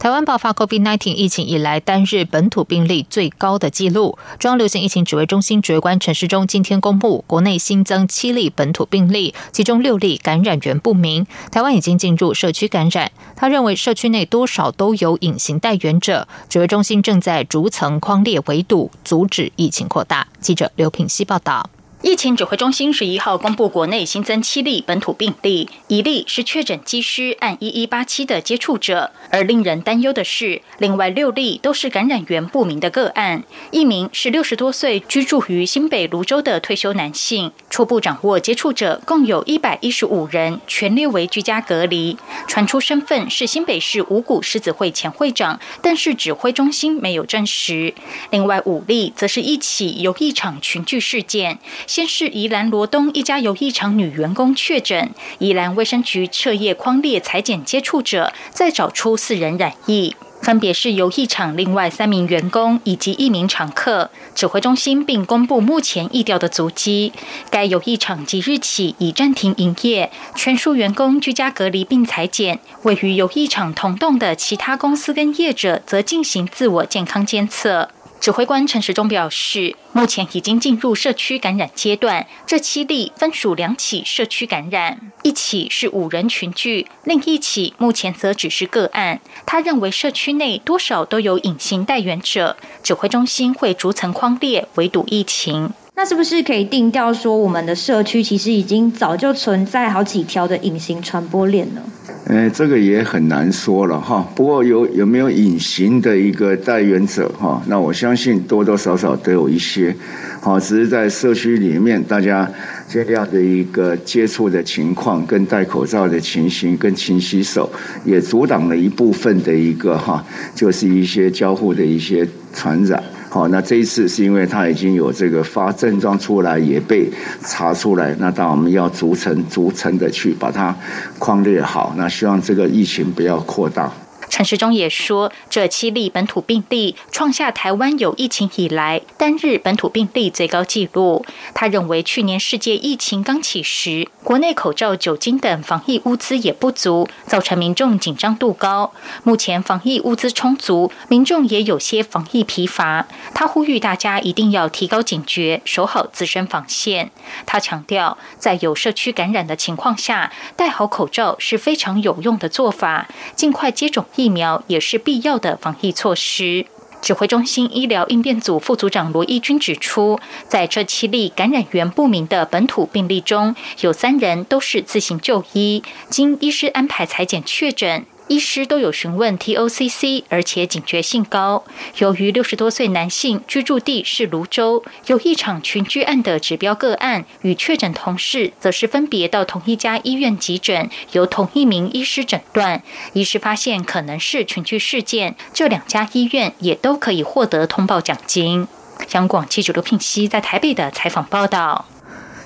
台湾爆发 COVID-19 疫情以来单日本土病例最高的纪录。中央流行疫情指挥中心指挥官陈时中今天公布，国内新增七例本土病例，其中六例感染源不明。台湾已经进入社区感染。他认为社区内多少都有隐形带源者，指挥中心正在逐层框列围堵，阻止疫情扩大。记者刘品希报道。疫情指挥中心十一号公布，国内新增七例本土病例，一例是确诊机师按一一八七的接触者。而令人担忧的是，另外六例都是感染源不明的个案。一名是六十多岁居住于新北泸州的退休男性，初步掌握接触者共有一百一十五人，全列为居家隔离。传出身份是新北市五股狮子会前会长，但是指挥中心没有证实。另外五例则是一起游艺场群聚事件。先是宜兰罗东一家游艺场女员工确诊，宜兰卫生局彻夜框列裁剪接触者，再找出四人染疫，分别是游艺场另外三名员工以及一名常客。指挥中心并公布目前疫调的足迹，该游艺场即日起已暂停营业，全数员工居家隔离并裁剪。位于游艺场同栋的其他公司跟业者则进行自我健康监测。指挥官陈时中表示，目前已经进入社区感染阶段。这七例分属两起社区感染，一起是五人群聚，另一起目前则只是个案。他认为社区内多少都有隐形带源者，指挥中心会逐层框列围堵疫情。那是不是可以定调说，我们的社区其实已经早就存在好几条的隐形传播链呢？呃，这个也很难说了哈。不过有有没有隐形的一个带源者哈？那我相信多多少少都有一些。好，只是在社区里面，大家这样的一个接触的情况，跟戴口罩的情形，跟勤洗手，也阻挡了一部分的一个哈，就是一些交互的一些传染。好，那这一次是因为他已经有这个发症状出来，也被查出来，那当然我们要逐层逐层的去把它框列好，那希望这个疫情不要扩大。陈时中也说，这七例本土病例创下台湾有疫情以来单日本土病例最高纪录。他认为，去年世界疫情刚起时，国内口罩、酒精等防疫物资也不足，造成民众紧张度高。目前防疫物资充足，民众也有些防疫疲乏。他呼吁大家一定要提高警觉，守好自身防线。他强调，在有社区感染的情况下，戴好口罩是非常有用的做法，尽快接种。疫苗也是必要的防疫措施。指挥中心医疗应变组副组长罗义军指出，在这七例感染源不明的本土病例中，有三人都是自行就医，经医师安排裁剪确诊。医师都有询问 TOCC，而且警觉性高。由于六十多岁男性居住地是泸州，有一场群居案的指标个案与确诊同事，则是分别到同一家医院急诊，由同一名医师诊断。医师发现可能是群聚事件，这两家医院也都可以获得通报奖金。央广记者刘聘熙在台北的采访报道。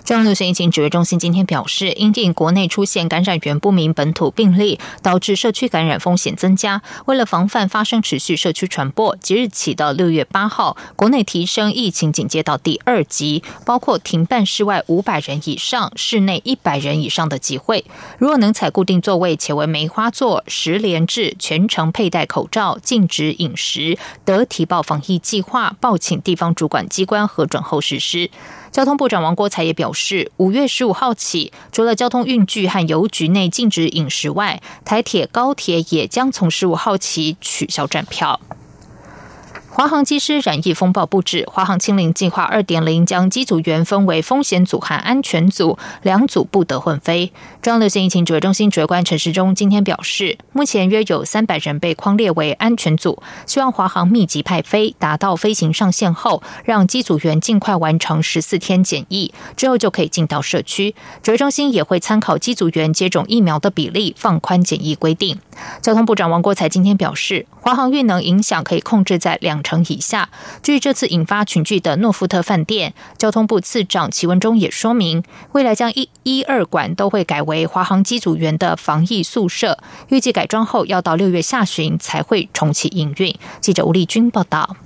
中央流行疫情指挥中心今天表示，因应国内出现感染源不明本土病例，导致社区感染风险增加。为了防范发生持续社区传播，即日起到六月八号，国内提升疫情警戒到第二级，包括停办室外五百人以上、室内一百人以上的集会。如果能采固定座位且为梅花座、十连制、全程佩戴口罩、禁止饮食，得提报防疫计划，报请地方主管机关核准后实施。交通部长王国才也表示，五月十五号起，除了交通运具和邮局内禁止饮食外，台铁、高铁也将从十五号起取消站票。华航机师染疫风暴不止，华航清零计划二点零将机组员分为风险组和安全组，两组不得混飞。中央流行疫情指挥中心指挥官陈时中今天表示，目前约有三百人被框列为安全组，希望华航密集派飞，达到飞行上线后，让机组员尽快完成十四天检疫，之后就可以进到社区。指挥中心也会参考机组员接种疫苗的比例，放宽检疫规定。交通部长王国才今天表示，华航运能影响可以控制在两。成以下。据这次引发群聚的诺富特饭店，交通部次长齐文忠也说明，未来将一、一二馆都会改为华航机组员的防疫宿舍，预计改装后要到六月下旬才会重启营运。记者吴丽君报道。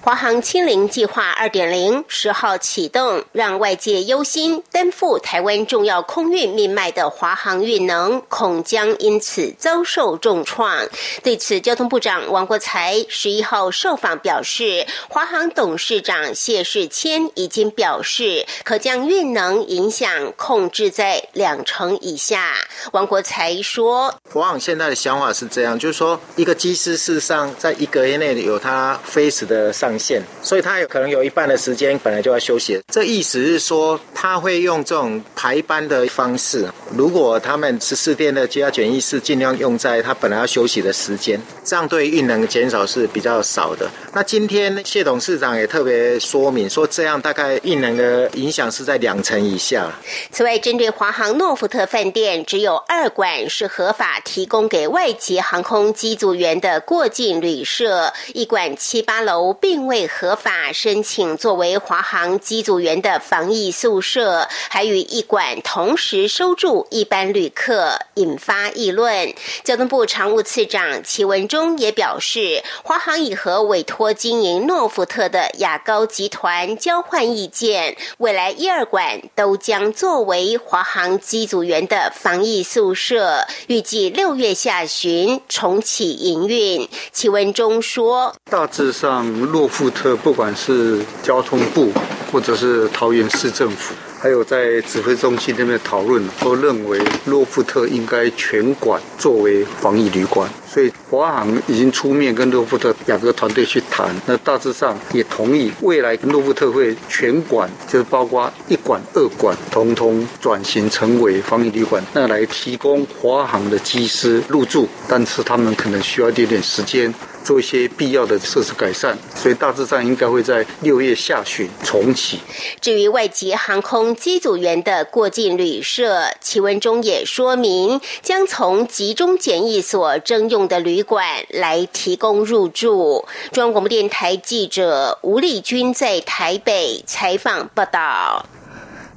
华航清零计划二点零十号启动，让外界忧心担负台湾重要空运命脉的华航运能恐将因此遭受重创。对此，交通部长王国才十一号受访表示，华航董事长谢世谦已经表示，可将运能影响控制在两成以下。王国才说：“华航现在的想法是这样，就是说，一个机师事实上在一个月内有他飞时的。”的上限，所以他有可能有一半的时间本来就要休息。这意思是说，他会用这种排班的方式。如果他们十四天的居家检疫是尽量用在他本来要休息的时间，这样对运能减少是比较少的。那今天谢董事长也特别说明说，这样大概运能的影响是在两成以下。此外，针对华航诺福特饭店只有二馆是合法提供给外籍航空机组员的过境旅社，一馆七八楼。并未合法申请作为华航机组员的防疫宿舍，还与一馆同时收住一般旅客，引发议论。交通部常务次长齐文忠也表示，华航已和委托经营诺福特的雅高集团交换意见，未来一二馆都将作为华航机组员的防疫宿舍，预计六月下旬重启营运。齐文忠说：“大致上。”诺富特不管是交通部，或者是桃园市政府，还有在指挥中心那边讨论，都认为诺富特应该全馆作为防疫旅馆。所以华航已经出面跟诺富特两个团队去谈，那大致上也同意未来诺富特会全馆，就是包括一馆、二馆，通通转型成为防疫旅馆，那来提供华航的机师入住，但是他们可能需要一点点时间。做一些必要的设施改善，所以大致上应该会在六月下旬重启。至于外籍航空机组员的过境旅社，其文中也说明将从集中检疫所征用的旅馆来提供入住。中央广播电台记者吴丽君在台北采访报道。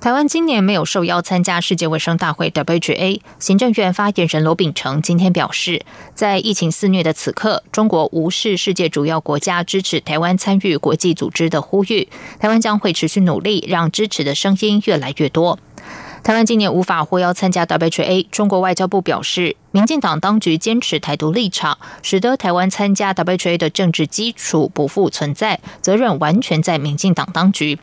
台湾今年没有受邀参加世界卫生大会 （WHA）。行政院发言人罗秉成今天表示，在疫情肆虐的此刻，中国无视世界主要国家支持台湾参与国际组织的呼吁，台湾将会持续努力，让支持的声音越来越多。台湾今年无法获邀参加 WHA，中国外交部表示。民进党当局坚持台独立场，使得台湾参加 WHA 的政治基础不复存在，责任完全在民进党当局。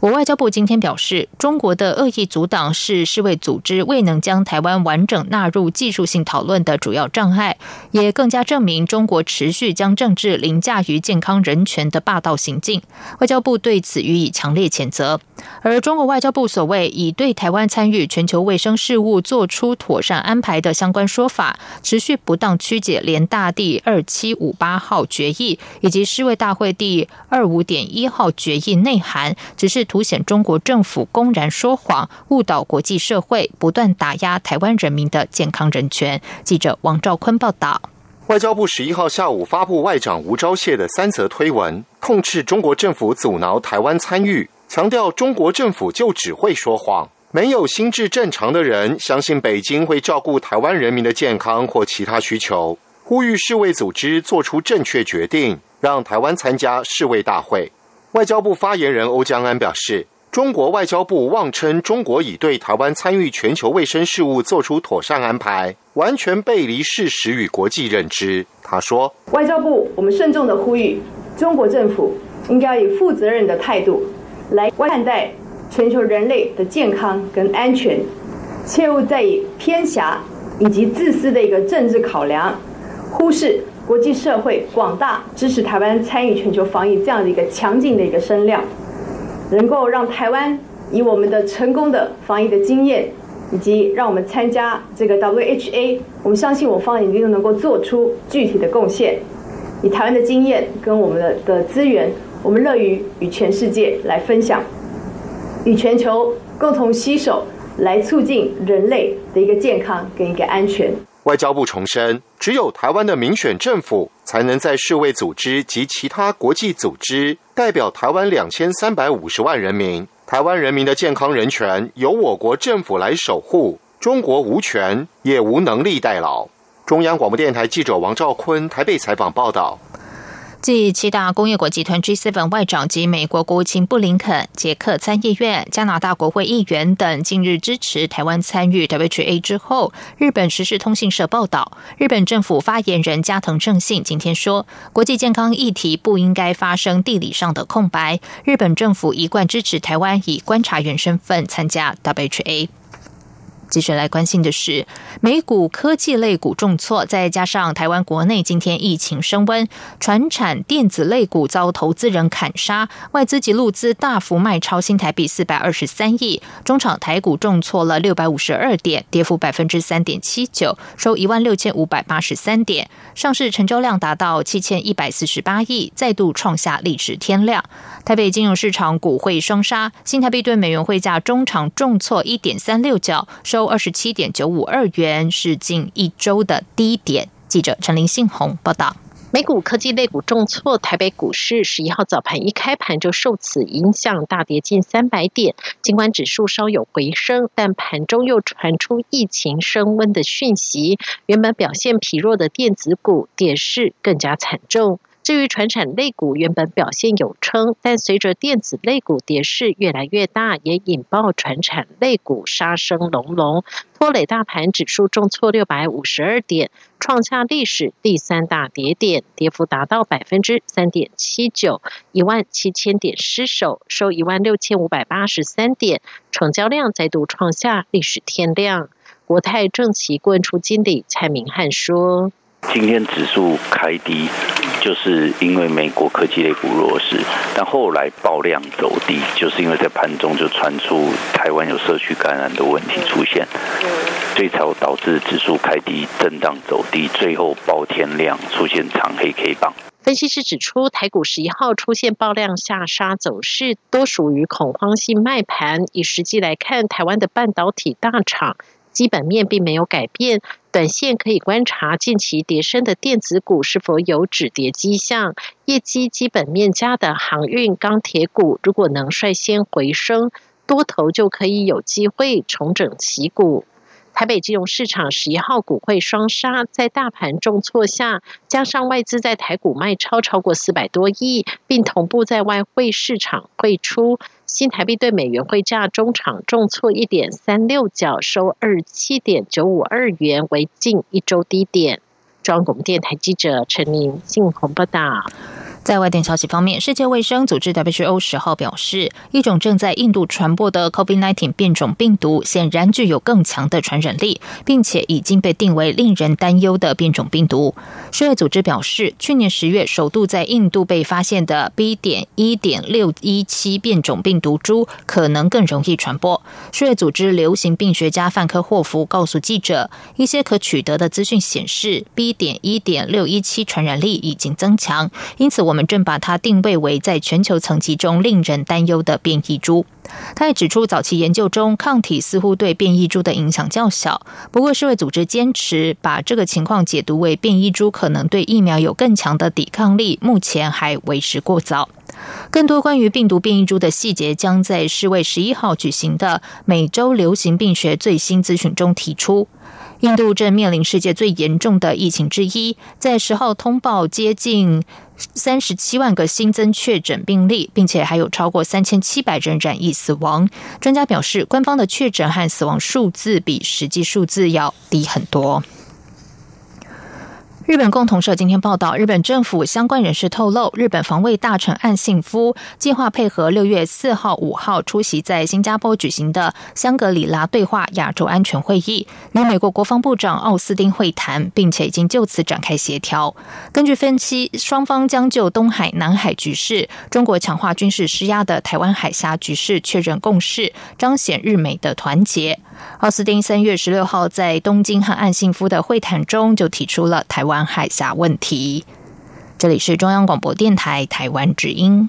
我外交部今天表示，中国的恶意阻挡是世卫组织未能将台湾完整纳入技术性讨论的主要障碍，也更加证明中国持续将政治凌驾于健康人权的霸道行径。外交部对此予以强烈谴责。而中国外交部所谓已对台湾参与全球卫生事务做出妥善安排的相关说法。法持续不当曲解联大第二七五八号决议以及世卫大会第二五点一号决议内涵，只是凸显中国政府公然说谎，误导国际社会，不断打压台湾人民的健康人权。记者王兆坤报道。外交部十一号下午发布外长吴钊燮的三则推文，痛斥中国政府阻挠台湾参与，强调中国政府就只会说谎。没有心智正常的人相信北京会照顾台湾人民的健康或其他需求，呼吁世卫组织做出正确决定，让台湾参加世卫大会。外交部发言人欧江安表示，中国外交部妄称中国已对台湾参与全球卫生事务做出妥善安排，完全背离事实与国际认知。他说：“外交部，我们慎重的呼吁中国政府应该以负责任的态度来看待。”全球人类的健康跟安全，切勿再以偏狭以及自私的一个政治考量，忽视国际社会广大支持台湾参与全球防疫这样的一个强劲的一个声量，能够让台湾以我们的成功的防疫的经验，以及让我们参加这个 WHA，我们相信我方一定能够做出具体的贡献。以台湾的经验跟我们的的资源，我们乐于与全世界来分享。与全球共同携手，来促进人类的一个健康跟一个安全。外交部重申，只有台湾的民选政府才能在世卫组织及其他国际组织代表台湾两千三百五十万人民。台湾人民的健康人权由我国政府来守护，中国无权也无能力代劳。中央广播电台记者王兆坤台北采访报道。继七大工业国集团 G7 外长及美国国务卿布林肯、捷克参议院、加拿大国会议员等近日支持台湾参与 WHA 之后，日本时事通信社报道，日本政府发言人加藤正信今天说，国际健康议题不应该发生地理上的空白，日本政府一贯支持台湾以观察员身份参加 WHA。继续来关心的是，美股科技类股重挫，再加上台湾国内今天疫情升温，船产电子类股遭投资人砍杀，外资及陆资大幅卖超新台币四百二十三亿，中场台股重挫了六百五十二点，跌幅百分之三点七九，收一万六千五百八十三点，上市成交量达到七千一百四十八亿，再度创下历史天量。台北金融市场股汇双杀，新台币对美元汇价中场重挫一点三六角，收二十七点九五二元，是近一周的低点。记者陈林信宏报道。美股科技类股重挫，台北股市十一号早盘一开盘就受此影响大跌近三百点。尽管指数稍有回升，但盘中又传出疫情升温的讯息，原本表现疲弱的电子股跌势更加惨重。至于传产类股原本表现有撑，但随着电子类股跌势越来越大，也引爆传产类股杀声隆隆，拖累大盘指数重挫六百五十二点，创下历史第三大跌点，跌幅达到百分之三点七九，一万七千点失守，收一万六千五百八十三点，成交量再度创下历史天量。国泰正奇顾问处经理蔡明汉说。今天指数开低，就是因为美国科技类股弱势，但后来爆量走低，就是因为在盘中就传出台湾有社区感染的问题出现，所以才导致指数开低震荡走低，最后爆天量出现长黑 K 棒。分析师指出，台股十一号出现爆量下杀走势，多属于恐慌性卖盘。以实际来看，台湾的半导体大厂。基本面并没有改变，短线可以观察近期跌升的电子股是否有止跌迹象。业绩基本面佳的航运、钢铁股，如果能率先回升，多头就可以有机会重整旗鼓。台北金融市场十一号股汇双杀，在大盘重挫下，加上外资在台股卖超超过四百多亿，并同步在外汇市场汇出，新台币对美元汇价中场重挫一点三六角，收二七点九五二元，为近一周低点。中央广播电台记者陈明信鸿报道。在外电消息方面，世界卫生组织 WHO 十号表示，一种正在印度传播的 COVID-19 变种病毒显然具有更强的传染力，并且已经被定为令人担忧的变种病毒。世卫组织表示，去年十月首度在印度被发现的 B. 点一点六一七变种病毒株可能更容易传播。世卫组织流行病学家范科霍夫告诉记者，一些可取得的资讯显示，B. 点一点六一七传染力已经增强，因此我。我们正把它定位为在全球层级中令人担忧的变异株。他也指出，早期研究中抗体似乎对变异株的影响较小。不过，世卫组织坚持把这个情况解读为变异株可能对疫苗有更强的抵抗力，目前还为时过早。更多关于病毒变异株的细节将在世卫十一号举行的每周流行病学最新资讯中提出。印度正面临世界最严重的疫情之一，在十号通报接近三十七万个新增确诊病例，并且还有超过三千七百人染疫死亡。专家表示，官方的确诊和死亡数字比实际数字要低很多。日本共同社今天报道，日本政府相关人士透露，日本防卫大臣岸信夫计划配合六月四号、五号出席在新加坡举行的香格里拉对话亚洲安全会议，与美国国防部长奥斯汀会谈，并且已经就此展开协调。根据分析，双方将就东海、南海局势、中国强化军事施压的台湾海峡局势确认共识，彰显日美的团结。奥斯汀三月十六号在东京和岸信夫的会谈中就提出了台湾湾海峡问题。这里是中央广播电台台湾之音。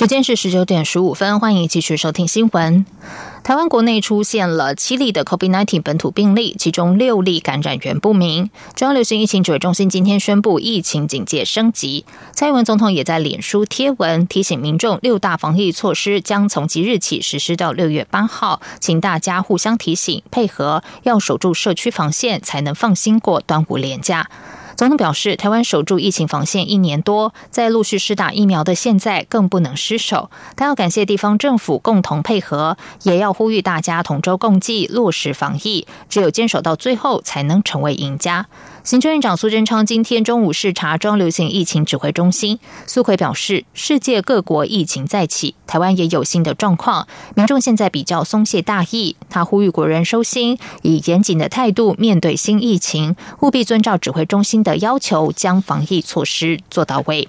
时间是十九点十五分，欢迎继续收听新闻。台湾国内出现了七例的 COVID-19 本土病例，其中六例感染源不明。中央流行疫情指挥中心今天宣布疫情警戒升级。蔡英文总统也在脸书贴文提醒民众，六大防疫措施将从即日起实施到六月八号，请大家互相提醒，配合要守住社区防线，才能放心过端午连假。总统表示，台湾守住疫情防线一年多，在陆续施打疫苗的现在，更不能失守。他要感谢地方政府共同配合，也要呼吁大家同舟共济，落实防疫。只有坚守到最后，才能成为赢家。行政院长苏贞昌今天中午视察中流行疫情指挥中心，苏奎表示，世界各国疫情再起，台湾也有新的状况，民众现在比较松懈大意。他呼吁国人收心，以严谨的态度面对新疫情，务必遵照指挥中心的要求，将防疫措施做到位。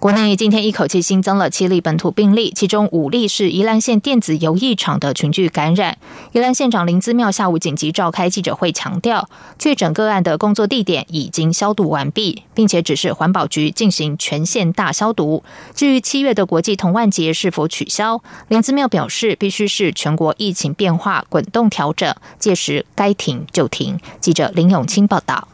国内今天一口气新增了七例本土病例，其中五例是宜兰县电子游艺场的群聚感染。宜兰县长林姿妙下午紧急召开记者会，强调确诊个案的工作地点已经消毒完毕，并且指示环保局进行全县大消毒。至于七月的国际同万节是否取消，林姿妙表示必须是全国疫情变化滚动调整，届时该停就停。记者林永清报道。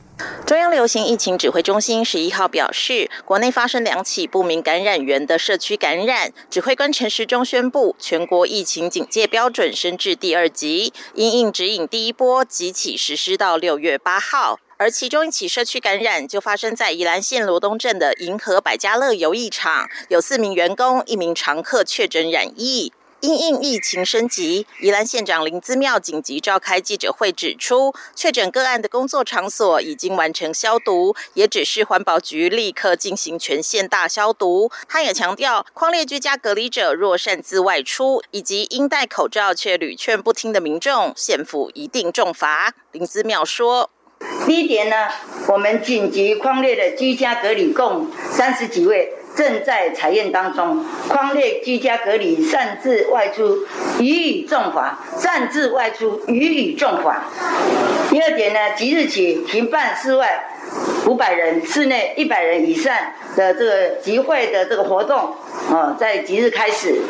中央流行疫情指挥中心十一号表示，国内发生两起不明感染源的社区感染。指挥官陈时中宣布，全国疫情警戒标准升至第二级，因应指引第一波即起实施到六月八号。而其中一起社区感染就发生在宜兰县罗东镇的银河百家乐游艺场，有四名员工、一名常客确诊染疫。因应疫情升级，宜兰县长林姿妙紧急召开记者会，指出确诊个案的工作场所已经完成消毒，也指示环保局立刻进行全县大消毒。他也强调，框列居家隔离者若擅自外出，以及应戴口罩却屡劝不听的民众，县府一定重罚。林姿妙说：“第一点呢，我们紧急框列的居家隔离共三十几位。”正在采验当中，匡列居家隔离擅自外出，予以重罚；擅自外出，予以重罚。第二点呢，即日起停办室外五百人、室内一百人以上的这个集会的这个活动，啊，在即日开始。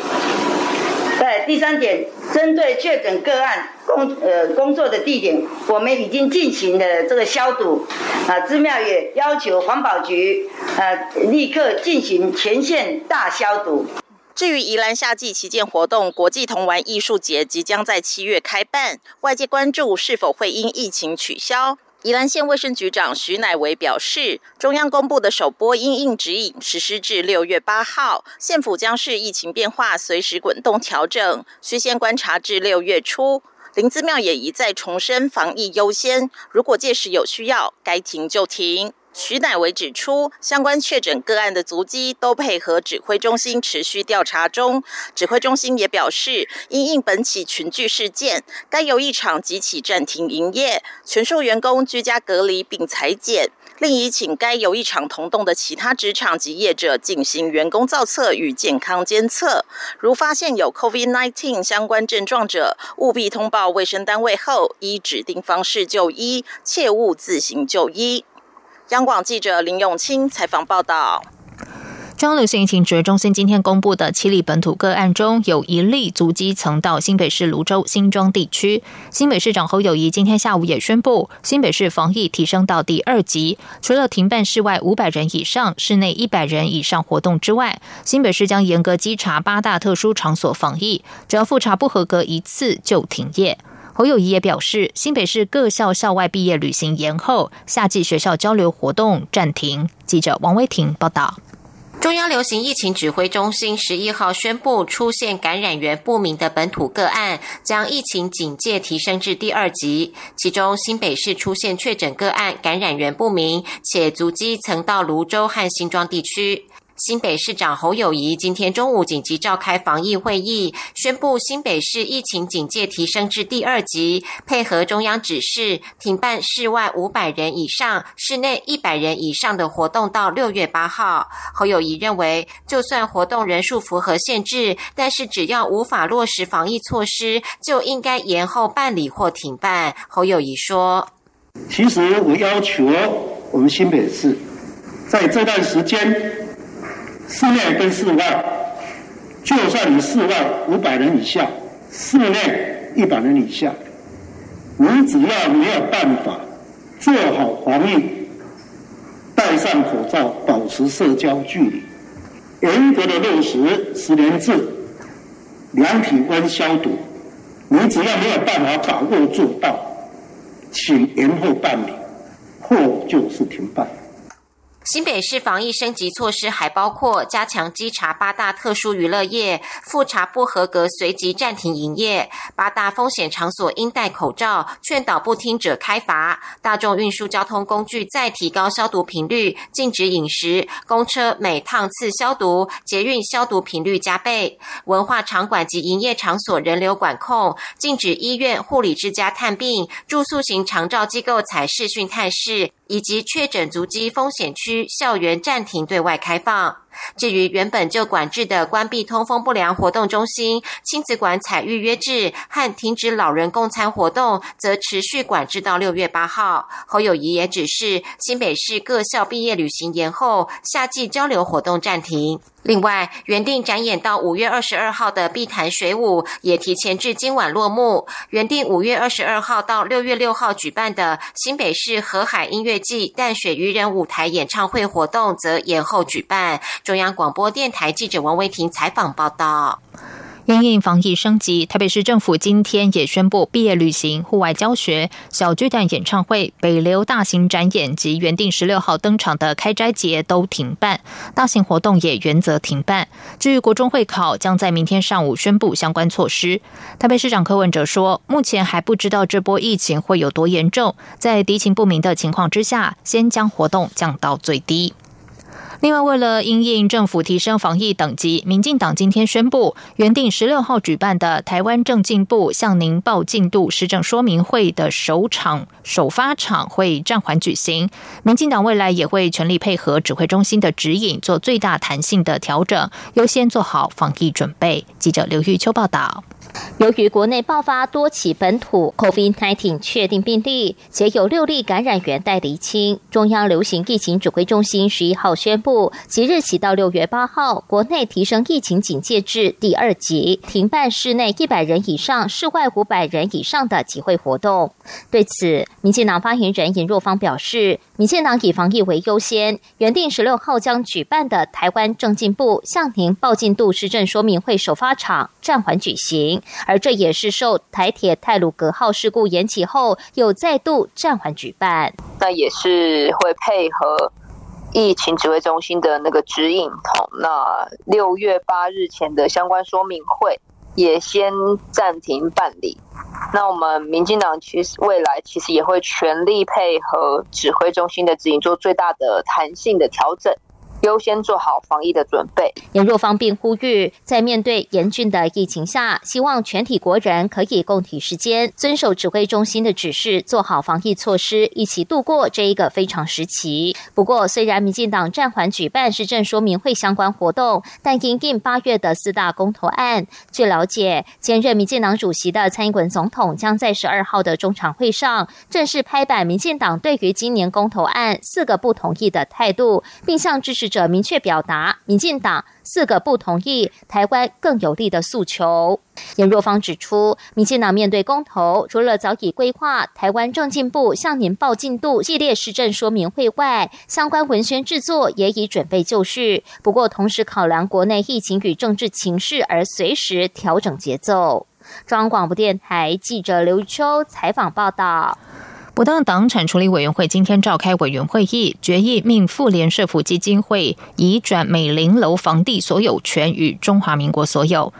在第三点，针对确诊个案工呃工作的地点，我们已经进行了这个消毒。啊，资庙也要求环保局呃立刻进行全县大消毒。至于宜兰夏季旗舰活动国际童玩艺术节即将在七月开办，外界关注是否会因疫情取消。宜兰县卫生局长徐乃维表示，中央公布的首波因应指引实施至六月八号，县府将视疫情变化随时滚动调整，需先观察至六月初。林子庙也一再重申防疫优先，如果届时有需要，该停就停。徐乃维指出，相关确诊个案的足迹都配合指挥中心持续调查中。指挥中心也表示，因应本起群聚事件，该游艺场即起暂停营业，全数员工居家隔离并裁剪。另已请该游艺场同栋的其他职场及业者进行员工造册与健康监测。如发现有 COVID-19 相关症状者，务必通报卫生单位后，依指定方式就医，切勿自行就医。央广记者林永清采访报道：中央流行疫情指挥中心今天公布的七例本土个案中，有一例足迹曾到新北市泸州新庄地区。新北市长侯友谊今天下午也宣布，新北市防疫提升到第二级，除了停办室外五百人以上、室内一百人以上活动之外，新北市将严格稽查八大特殊场所防疫，只要复查不合格一次就停业。侯友谊也表示，新北市各校校外毕业旅行延后，夏季学校交流活动暂停。记者王威婷报道。中央流行疫情指挥中心十一号宣布，出现感染源不明的本土个案，将疫情警戒提升至第二级。其中，新北市出现确诊个案，感染源不明，且足迹曾到泸州和新庄地区。新北市长侯友谊今天中午紧急召开防疫会议，宣布新北市疫情警戒提升至第二级，配合中央指示，停办室外五百人以上、室内一百人以上的活动到六月八号。侯友谊认为，就算活动人数符合限制，但是只要无法落实防疫措施，就应该延后办理或停办。侯友谊说：“其实我要求我们新北市在这段时间。”室内跟室外，就算你室外五百人以下，室内一百人以下，你只要没有办法做好防疫，戴上口罩，保持社交距离，严格的落实十连制，量体温消毒，你只要没有办法把握做到，请延后办理，或就是停办。新北市防疫升级措施还包括加强稽查八大特殊娱乐业，复查不合格随即暂停营业；八大风险场所应戴口罩，劝导不听者开罚；大众运输交通工具再提高消毒频率，禁止饮食；公车每趟次消毒，捷运消毒频率加倍；文化场馆及营业场所人流管控，禁止医院、护理之家探病；住宿型长照机构采视讯探视。以及确诊足迹风险区校园暂停对外开放。至于原本就管制的关闭通风不良活动中心、亲子馆采预约制和停止老人共餐活动，则持续管制到六月八号。侯友谊也指示新北市各校毕业旅行延后，夏季交流活动暂停。另外，原定展演到五月二十二号的碧潭水舞也提前至今晚落幕。原定五月二十二号到六月六号举办的新北市河海音乐季淡水渔人舞台演唱会活动，则延后举办。中央广播电台记者王维婷采访报道。因应防疫升级，台北市政府今天也宣布，毕业旅行、户外教学、小巨蛋演唱会、北流大型展演及原定十六号登场的开斋节都停办，大型活动也原则停办。至于国中会考，将在明天上午宣布相关措施。台北市长柯文哲说，目前还不知道这波疫情会有多严重，在敌情不明的情况之下，先将活动降到最低。另外，为了因应政府提升防疫等级，民进党今天宣布，原定十六号举办的台湾政进部向您报进度施政说明会的首场首发场会暂缓举行。民进党未来也会全力配合指挥中心的指引，做最大弹性的调整，优先做好防疫准备。记者刘玉秋报道。由于国内爆发多起本土 COVID-19 确定病例，且有六例感染源待厘清，中央流行疫情指挥中心十一号宣布，即日起到六月八号，国内提升疫情警戒至第二级，停办室内一百人以上、室外五百人以上的集会活动。对此，民进党发言人尹若芳表示，民进党以防疫为优先，原定十六号将举办的台湾政进部向您报进度施政说明会首发场暂缓举行。而这也是受台铁泰鲁格号事故延期后，又再度暂缓举办。那也是会配合疫情指挥中心的那个指引，好，那六月八日前的相关说明会也先暂停办理。那我们民进党其实未来其实也会全力配合指挥中心的指引，做最大的弹性的调整。优先做好防疫的准备。严若方并呼吁，在面对严峻的疫情下，希望全体国人可以共体时间，遵守指挥中心的指示，做好防疫措施，一起度过这一个非常时期。不过，虽然民进党暂缓举办市政说明会相关活动，但因应八月的四大公投案，据了解，兼任民进党主席的蔡英文总统将在十二号的中常会上正式拍板民进党对于今年公投案四个不同意的态度，并向支持。者明确表达，民进党四个不同意台湾更有利的诉求。严若芳指出，民进党面对公投，除了早已规划台湾政进部向您报进度系列施政说明会外，相关文宣制作也已准备就绪。不过，同时考量国内疫情与政治情势，而随时调整节奏。中央广播电台记者刘秋采访报道。不当党产处理委员会今天召开委员会议，决议命妇联社府基金会移转美林楼房地所有权与中华民国所有。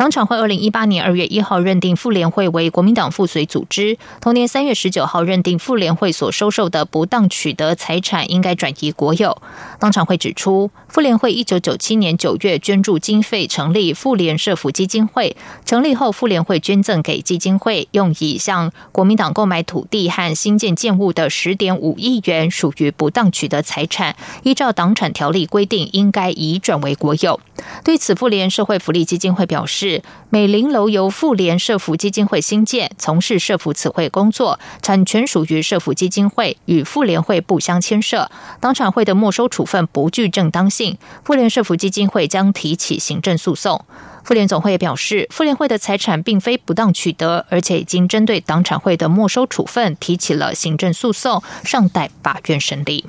党产会二零一八年二月一号认定妇联会为国民党附随组织，同年三月十九号认定妇联会所收受的不当取得财产应该转移国有。党产会指出，妇联会一九九七年九月捐助经费成立妇联社福基金会，成立后妇联会捐赠给基金会用以向国民党购买土地和新建建物的十点五亿元属于不当取得财产，依照党产条例规定应该移转为国有。对此，妇联社会福利基金会表示。美林楼由妇联社福基金会新建，从事社福词汇工作，产权属于社福基金会，与妇联会不相牵涉。当产会的没收处分不具正当性，妇联社福基金会将提起行政诉讼。妇联总会也表示，妇联会的财产并非不当取得，而且已经针对党产会的没收处分提起了行政诉讼，尚待法院审理。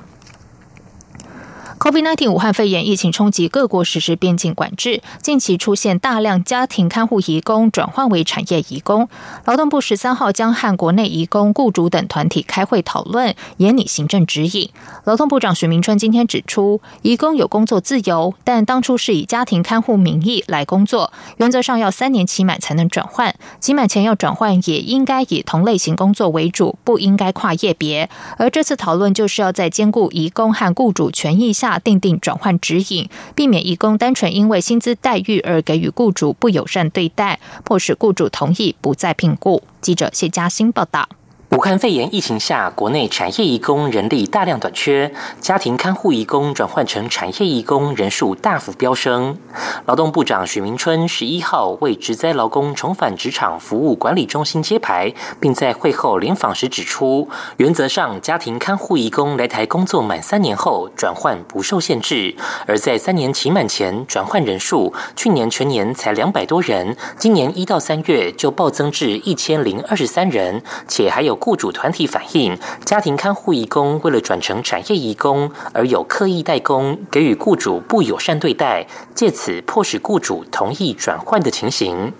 COVID-19 武汉肺炎疫情冲击各国实施边境管制，近期出现大量家庭看护移工转换为产业移工。劳动部十三号将和国内移工雇主等团体开会讨论，严拟行政指引。劳动部长许明春今天指出，移工有工作自由，但当初是以家庭看护名义来工作，原则上要三年期满才能转换，期满前要转换也应该以同类型工作为主，不应该跨业别。而这次讨论就是要在兼顾移工和雇主权益下。定定转换指引，避免义工单纯因为薪资待遇而给予雇主不友善对待，迫使雇主同意不再聘雇。记者谢嘉欣报道。武汉肺炎疫情下，国内产业移工人力大量短缺，家庭看护移工转换成产业移工人数大幅飙升。劳动部长许明春十一号为职灾劳工重返职场服务管理中心揭牌，并在会后联访时指出，原则上家庭看护移工来台工作满三年后转换不受限制，而在三年期满前转换人数，去年全年才两百多人，今年一到三月就暴增至一千零二十三人，且还有。雇主团体反映，家庭看护义工为了转成产业义工，而有刻意代工，给予雇主不友善对待，借此迫使雇主同意转换的情形。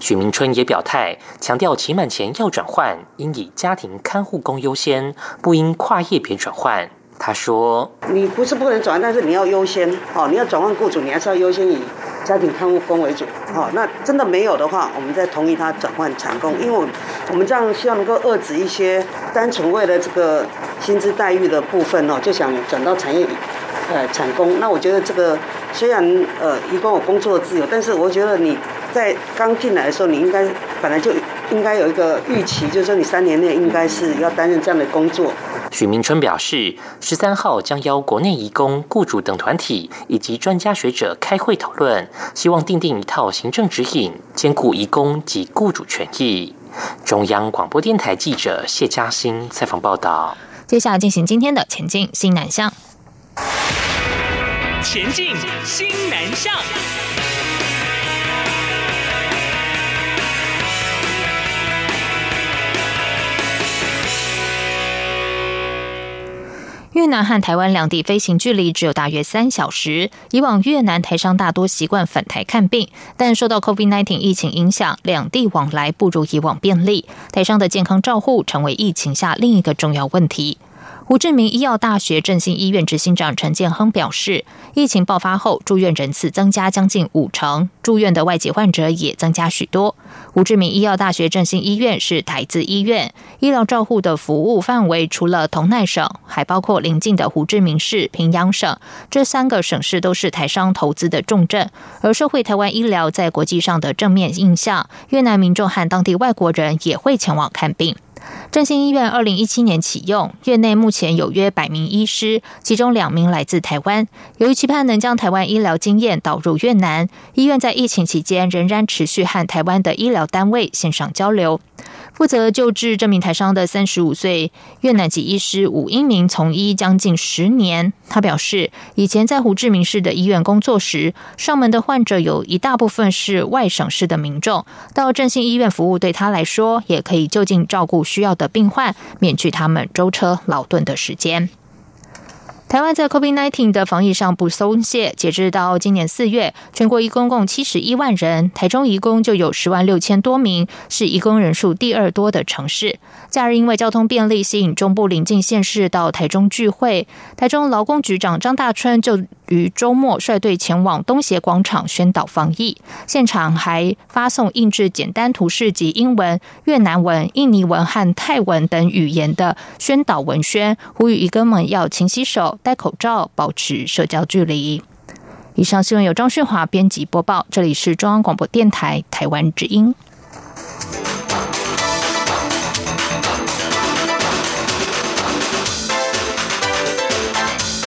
许明春也表态，强调期满前要转换，应以家庭看护工优先，不应跨业别转换。他说：“你不是不能转，但是你要优先哦，你要转换雇主，你还是要优先以家庭看护工为主哦。那真的没有的话，我们再同意他转换产工，因为我们这样希望能够遏制一些单纯为了这个薪资待遇的部分哦，就想转到产业呃产工。那我觉得这个虽然呃提供我工作的自由，但是我觉得你在刚进来的时候，你应该本来就应该有一个预期，就是说你三年内应该是要担任这样的工作。”许明春表示，十三号将邀国内移工、雇主等团体以及专家学者开会讨论，希望订定一套行政指引，兼顾移工及雇主权益。中央广播电台记者谢嘉欣采访报道。接下来进行今天的前进新南向。前进新南向。越南和台湾两地飞行距离只有大约三小时。以往越南台商大多习惯返台看病，但受到 COVID-19 疫情影响，两地往来不如以往便利。台商的健康照护成为疫情下另一个重要问题。胡志明医药大学振兴医院执行长陈建亨表示，疫情爆发后，住院人次增加将近五成，住院的外籍患者也增加许多。胡志明医药大学振兴医院是台资医院，医疗照护的服务范围除了同奈省，还包括邻近的胡志明市、平阳省，这三个省市都是台商投资的重镇。而社会台湾医疗在国际上的正面印象，越南民众和当地外国人也会前往看病。振兴医院二零一七年启用，院内目前有约百名医师，其中两名来自台湾。由于期盼能将台湾医疗经验导入越南，医院在疫情期间仍然持续和台湾的医疗单位线上交流。负责救治这名台商的三十五岁越南籍医师武英明从医将近十年。他表示，以前在胡志明市的医院工作时，上门的患者有一大部分是外省市的民众。到振兴医院服务，对他来说也可以就近照顾需要的病患，免去他们舟车劳顿的时间。台湾在 COVID-19 的防疫上不松懈，截至到今年四月，全国移工共七十一万人，台中移工就有十万六千多名，是移工人数第二多的城市。假日因为交通便利，吸引中部邻近县市到台中聚会。台中劳工局长张大春就于周末率队前往东协广场宣导防疫，现场还发送印制简单图示及英文、越南文、印尼文和泰文等语言的宣导文宣，呼吁移工们要勤洗手、戴口罩、保持社交距离。以上新闻由张旭华编辑播报，这里是中央广播电台台湾之音。